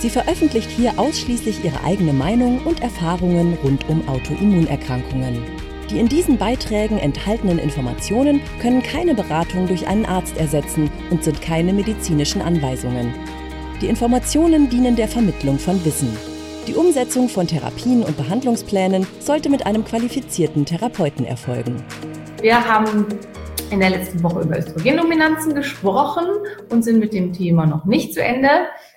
Sie veröffentlicht hier ausschließlich ihre eigene Meinung und Erfahrungen rund um Autoimmunerkrankungen. Die in diesen Beiträgen enthaltenen Informationen können keine Beratung durch einen Arzt ersetzen und sind keine medizinischen Anweisungen. Die Informationen dienen der Vermittlung von Wissen. Die Umsetzung von Therapien und Behandlungsplänen sollte mit einem qualifizierten Therapeuten erfolgen. Wir haben in der letzten Woche über Östrogendominanzen gesprochen und sind mit dem Thema noch nicht zu Ende.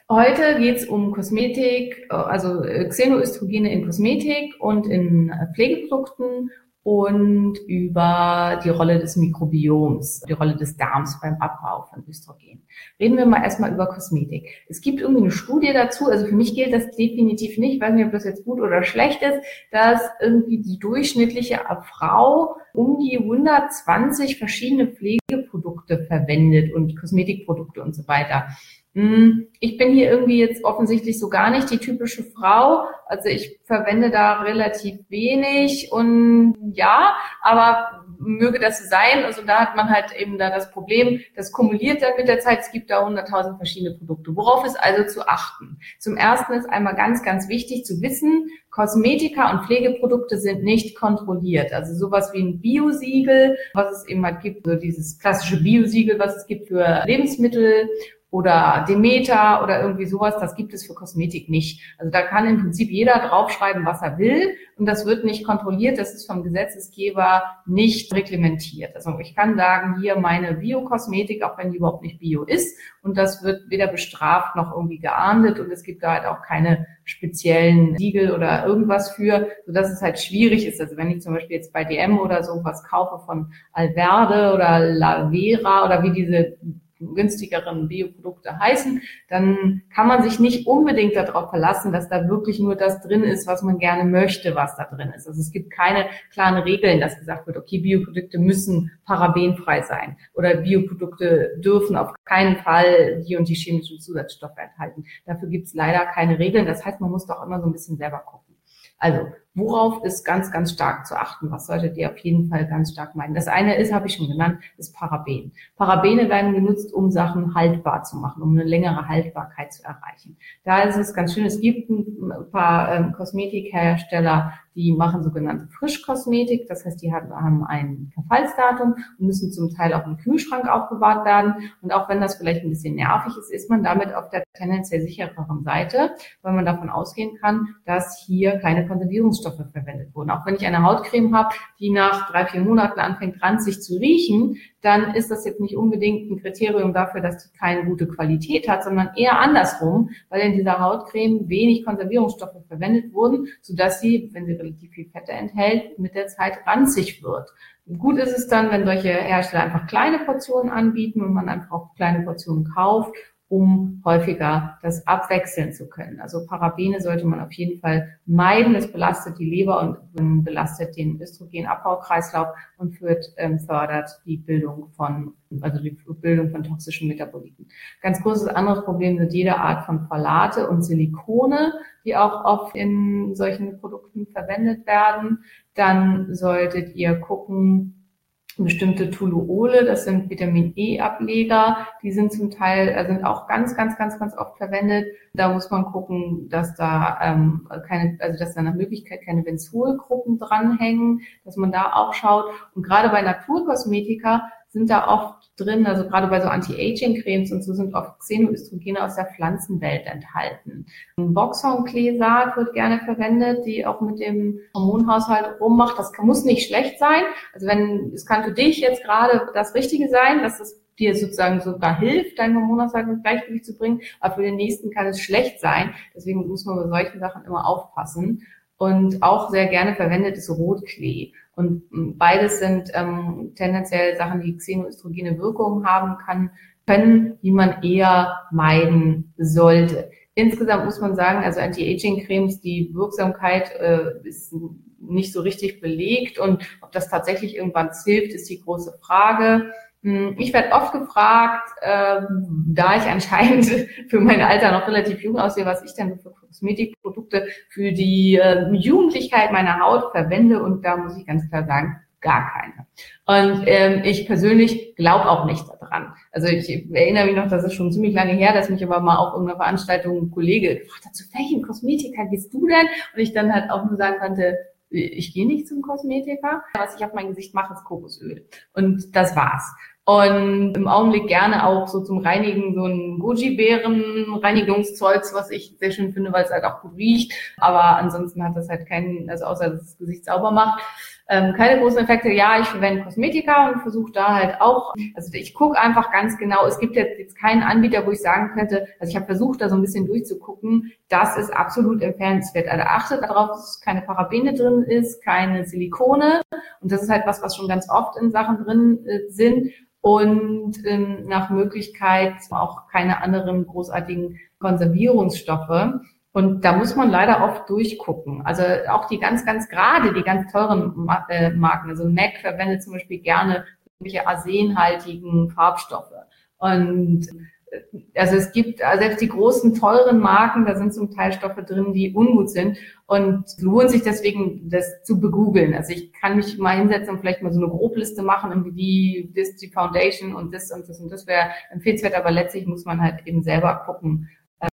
Heute geht es um Kosmetik, äh, also äh, Xenoöstrogene in Kosmetik und in äh, Pflegeprodukten und über die Rolle des Mikrobioms, die Rolle des Darms beim Abbau von Östrogen. Reden wir mal erstmal über Kosmetik. Es gibt irgendwie eine Studie dazu, also für mich gilt das definitiv nicht, ich weiß nicht, ob das jetzt gut oder schlecht ist, dass irgendwie die durchschnittliche Frau um die 120 verschiedene Pflegeprodukte verwendet und Kosmetikprodukte und so weiter. Hm, ich bin hier irgendwie jetzt offensichtlich so gar nicht die typische Frau. Also ich verwende da relativ wenig und ja, aber möge das so sein. Also da hat man halt eben da das Problem, das kumuliert dann mit der Zeit. Es gibt da 100.000 verschiedene Produkte. Worauf ist also zu achten? Zum ersten ist einmal ganz, ganz wichtig zu wissen, Kosmetika und Pflegeprodukte sind nicht kontrolliert. Also sowas wie ein Biosiegel, was es eben halt gibt, so dieses klassische Biosiegel, was es gibt für Lebensmittel oder Demeter oder irgendwie sowas, das gibt es für Kosmetik nicht. Also da kann im Prinzip jeder draufschreiben, was er will und das wird nicht kontrolliert, das ist vom Gesetzesgeber nicht reglementiert. Also ich kann sagen, hier meine Biokosmetik, auch wenn die überhaupt nicht bio ist und das wird weder bestraft noch irgendwie geahndet und es gibt da halt auch keine speziellen Siegel oder irgendwas für, sodass es halt schwierig ist. Also wenn ich zum Beispiel jetzt bei DM oder so was kaufe von Alverde oder Lavera oder wie diese günstigeren Bioprodukte heißen, dann kann man sich nicht unbedingt darauf verlassen, dass da wirklich nur das drin ist, was man gerne möchte, was da drin ist. Also es gibt keine klaren Regeln, dass gesagt wird, okay, Bioprodukte müssen parabenfrei sein oder Bioprodukte dürfen auf keinen Fall die und die chemischen Zusatzstoffe enthalten. Dafür gibt es leider keine Regeln. Das heißt, man muss doch immer so ein bisschen selber gucken. Also Worauf ist ganz, ganz stark zu achten? Was solltet ihr auf jeden Fall ganz stark meinen? Das eine ist, habe ich schon genannt, ist Paraben. Parabene werden genutzt, um Sachen haltbar zu machen, um eine längere Haltbarkeit zu erreichen. Da ist es ganz schön, es gibt ein paar ähm, Kosmetikhersteller, die machen sogenannte Frischkosmetik. Das heißt, die haben ein Verfallsdatum und müssen zum Teil auch im Kühlschrank aufbewahrt werden. Und auch wenn das vielleicht ein bisschen nervig ist, ist man damit auf der tendenziell sichereren Seite, weil man davon ausgehen kann, dass hier keine Konservierungs Inhaltsstoffe verwendet wurden. Auch wenn ich eine Hautcreme habe, die nach drei, vier Monaten anfängt ranzig zu riechen, dann ist das jetzt nicht unbedingt ein Kriterium dafür, dass die keine gute Qualität hat, sondern eher andersrum, weil in dieser Hautcreme wenig Konservierungsstoffe verwendet wurden, sodass sie, wenn sie relativ viel Fette enthält, mit der Zeit ranzig wird. Gut ist es dann, wenn solche Hersteller einfach kleine Portionen anbieten und man einfach auch kleine Portionen kauft um häufiger das abwechseln zu können. Also Parabene sollte man auf jeden Fall meiden. Es belastet die Leber und belastet den Östrogenabbaukreislauf und führt, ähm, fördert die Bildung von, also die Bildung von toxischen Metaboliten. Ganz großes anderes Problem sind jede Art von Phthalate und Silikone, die auch oft in solchen Produkten verwendet werden. Dann solltet ihr gucken, bestimmte Toluole, das sind Vitamin E-Ableger, die sind zum Teil, äh, sind auch ganz, ganz, ganz, ganz oft verwendet. Da muss man gucken, dass da ähm, keine, also dass da nach Möglichkeit keine Benzolgruppen dranhängen, dass man da auch schaut. Und gerade bei Naturkosmetika sind da oft drin, also gerade bei so Anti-Aging-Cremes und so sind oft Xenoöstrogene aus der Pflanzenwelt enthalten. Boxhornklesat wird gerne verwendet, die auch mit dem Hormonhaushalt rummacht. Das muss nicht schlecht sein. Also wenn, es kann für dich jetzt gerade das Richtige sein, dass es dir sozusagen sogar hilft, deinen Hormonhaushalt ins Gleichgewicht zu bringen, aber für den nächsten kann es schlecht sein. Deswegen muss man bei solchen Sachen immer aufpassen. Und auch sehr gerne verwendet ist Rotklee. Und beides sind ähm, tendenziell Sachen, die xenoöstrogene Wirkungen haben kann, können, die man eher meiden sollte. insgesamt muss man sagen, also Anti-Aging-Cremes, die Wirksamkeit äh, ist nicht so richtig belegt und ob das tatsächlich irgendwann hilft, ist die große Frage. Hm, ich werde oft gefragt, äh, da ich anscheinend für mein Alter noch relativ jung aussehe, was ich denn für Kosmetikprodukte für die äh, Jugendlichkeit meiner Haut verwende. Und da muss ich ganz klar sagen, gar keine. Und ähm, ich persönlich glaube auch nicht daran. Also ich erinnere mich noch, das ist schon ziemlich lange her, dass mich aber mal auf irgendeiner Veranstaltung ein Kollege gefragt hat, zu welchen Kosmetiker gehst du denn? Und ich dann halt auch nur sagen konnte, ich gehe nicht zum Kosmetiker. Was ich auf mein Gesicht mache, ist Kokosöl. Und das war's. Und im Augenblick gerne auch so zum Reinigen so ein Goji-Beeren-Reinigungszeugs, was ich sehr schön finde, weil es halt auch gut riecht. Aber ansonsten hat das halt keinen, also außer dass das Gesicht sauber macht, ähm, keine großen Effekte. Ja, ich verwende Kosmetika und versuche da halt auch, also ich gucke einfach ganz genau, es gibt jetzt, jetzt keinen Anbieter, wo ich sagen könnte, also ich habe versucht, da so ein bisschen durchzugucken, das ist absolut empfehlenswert. Also achtet darauf, dass keine Parabene drin ist, keine Silikone und das ist halt was, was schon ganz oft in Sachen drin äh, sind und ähm, nach Möglichkeit auch keine anderen großartigen Konservierungsstoffe. Und da muss man leider oft durchgucken. Also auch die ganz, ganz gerade, die ganz teuren äh, Marken. Also MAC verwendet zum Beispiel gerne irgendwelche arsenhaltigen Farbstoffe. Und also es gibt selbst die großen teuren Marken, da sind zum Teil Stoffe drin, die ungut sind und lohnt sich deswegen, das zu begoogeln. Also ich kann mich mal hinsetzen und vielleicht mal so eine Grobliste machen, irgendwie wie das die Foundation und das und das und das wäre empfehlenswert, aber letztlich muss man halt eben selber gucken,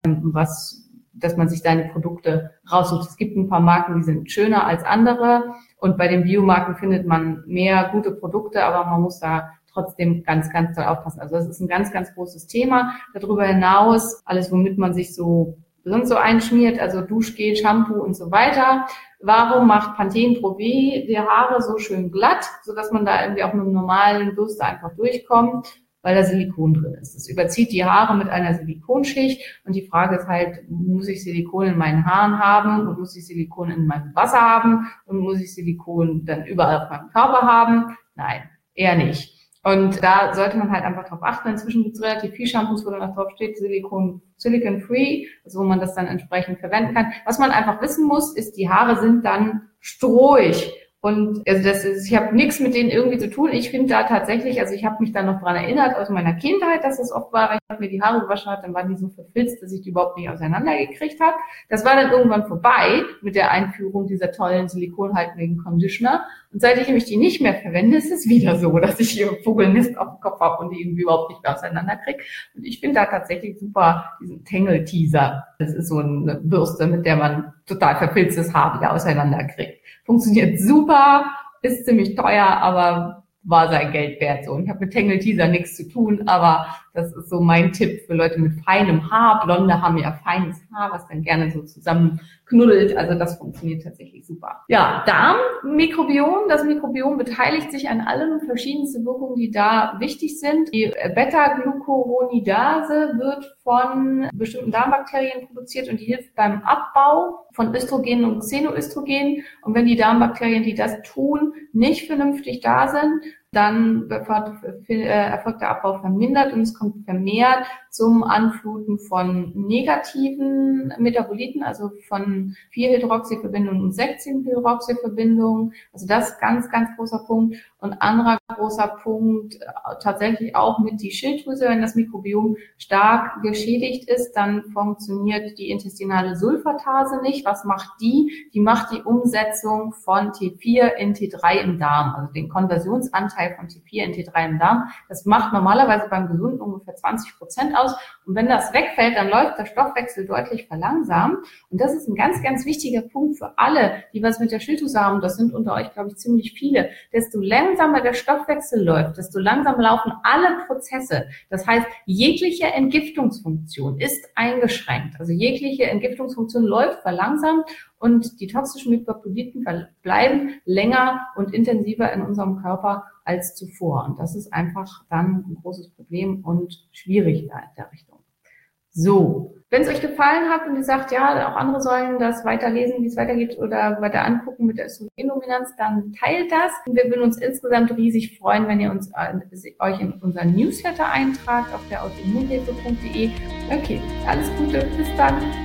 ähm, was dass man sich deine Produkte raussucht. Es gibt ein paar Marken, die sind schöner als andere und bei den Biomarken findet man mehr gute Produkte, aber man muss da trotzdem ganz, ganz doll aufpassen. Also das ist ein ganz, ganz großes Thema. Darüber hinaus, alles, womit man sich so sonst so einschmiert, also Duschgel, Shampoo und so weiter. Warum macht Pantene Pro V die Haare so schön glatt, sodass man da irgendwie auch mit einem normalen Bürste einfach durchkommt? Weil da Silikon drin ist. Das überzieht die Haare mit einer Silikonschicht und die Frage ist halt, muss ich Silikon in meinen Haaren haben und muss ich Silikon in meinem Wasser haben und muss ich Silikon dann überall auf meinem Körper haben? Nein, eher nicht. Und da sollte man halt einfach drauf achten. Inzwischen gibt es relativ viel Shampoos, wo dann auch drauf steht, Silikon, Silicon Free, also wo man das dann entsprechend verwenden kann. Was man einfach wissen muss, ist, die Haare sind dann strohig. Und also das ist, ich habe nichts mit denen irgendwie zu tun. Ich finde da tatsächlich, also ich habe mich da noch dran erinnert aus meiner Kindheit, dass das oft war, wenn ich mir die Haare gewaschen habe, dann waren die so verfilzt, dass ich die überhaupt nicht auseinandergekriegt habe. Das war dann irgendwann vorbei mit der Einführung dieser tollen silikonhaltigen Conditioner. Und seit ich nämlich die nicht mehr verwende, ist es wieder so, dass ich hier Vogelnest auf dem Kopf habe und die irgendwie überhaupt nicht mehr auseinanderkriege. Und ich finde da tatsächlich super diesen Tangle-Teaser. Das ist so eine Bürste, mit der man total verfilztes Haar wieder auseinanderkriegt funktioniert super, ist ziemlich teuer, aber war sein Geld wert. So. Und ich habe mit Tangle Teaser nichts zu tun, aber das ist so mein Tipp für Leute mit feinem Haar. Blonde haben ja feines Haar, was dann gerne so zusammen knuddelt. Also das funktioniert tatsächlich super. Ja, Darmmikrobiom. Das Mikrobiom beteiligt sich an allen verschiedensten Wirkungen, die da wichtig sind. Die Beta-Glucuronidase wird von bestimmten Darmbakterien produziert und die hilft beim Abbau von Östrogen und Xenoöstrogen. Und wenn die Darmbakterien, die das tun, nicht vernünftig da sind, dann äh, erfolgt der Abbau vermindert und es kommt vermehrt zum Anfluten von negativen Metaboliten, also von 4-Hydroxyverbindungen und 16-Hydroxyverbindungen. Also das ist ganz, ganz großer Punkt. Und anderer großer Punkt, äh, tatsächlich auch mit die Schilddrüse, wenn das Mikrobiom stark geschädigt ist, dann funktioniert die intestinale Sulfatase nicht. Was macht die? Die macht die Umsetzung von T4 in T3 im Darm, also den Konversionsanteil von T4 in T3 im Darm. Das macht normalerweise beim Gesunden ungefähr 20 Prozent aus aus. Und wenn das wegfällt, dann läuft der Stoffwechsel deutlich verlangsamt. Und das ist ein ganz, ganz wichtiger Punkt für alle, die was mit der Schilddrüse haben. Das sind unter euch, glaube ich, ziemlich viele. Desto langsamer der Stoffwechsel läuft, desto langsamer laufen alle Prozesse. Das heißt, jegliche Entgiftungsfunktion ist eingeschränkt. Also jegliche Entgiftungsfunktion läuft verlangsamt und die toxischen Mikropoliten bleiben länger und intensiver in unserem Körper als zuvor. Und das ist einfach dann ein großes Problem und schwierig da in der Richtung. So, Wenn es euch gefallen hat und ihr sagt, ja, auch andere sollen das weiterlesen, wie es weitergeht oder weiter angucken mit der Östrogendominanz, dann teilt das. Wir würden uns insgesamt riesig freuen, wenn ihr uns äh, euch in unseren Newsletter eintragt auf der autoimmunhilfe.de. Okay, alles Gute, bis dann.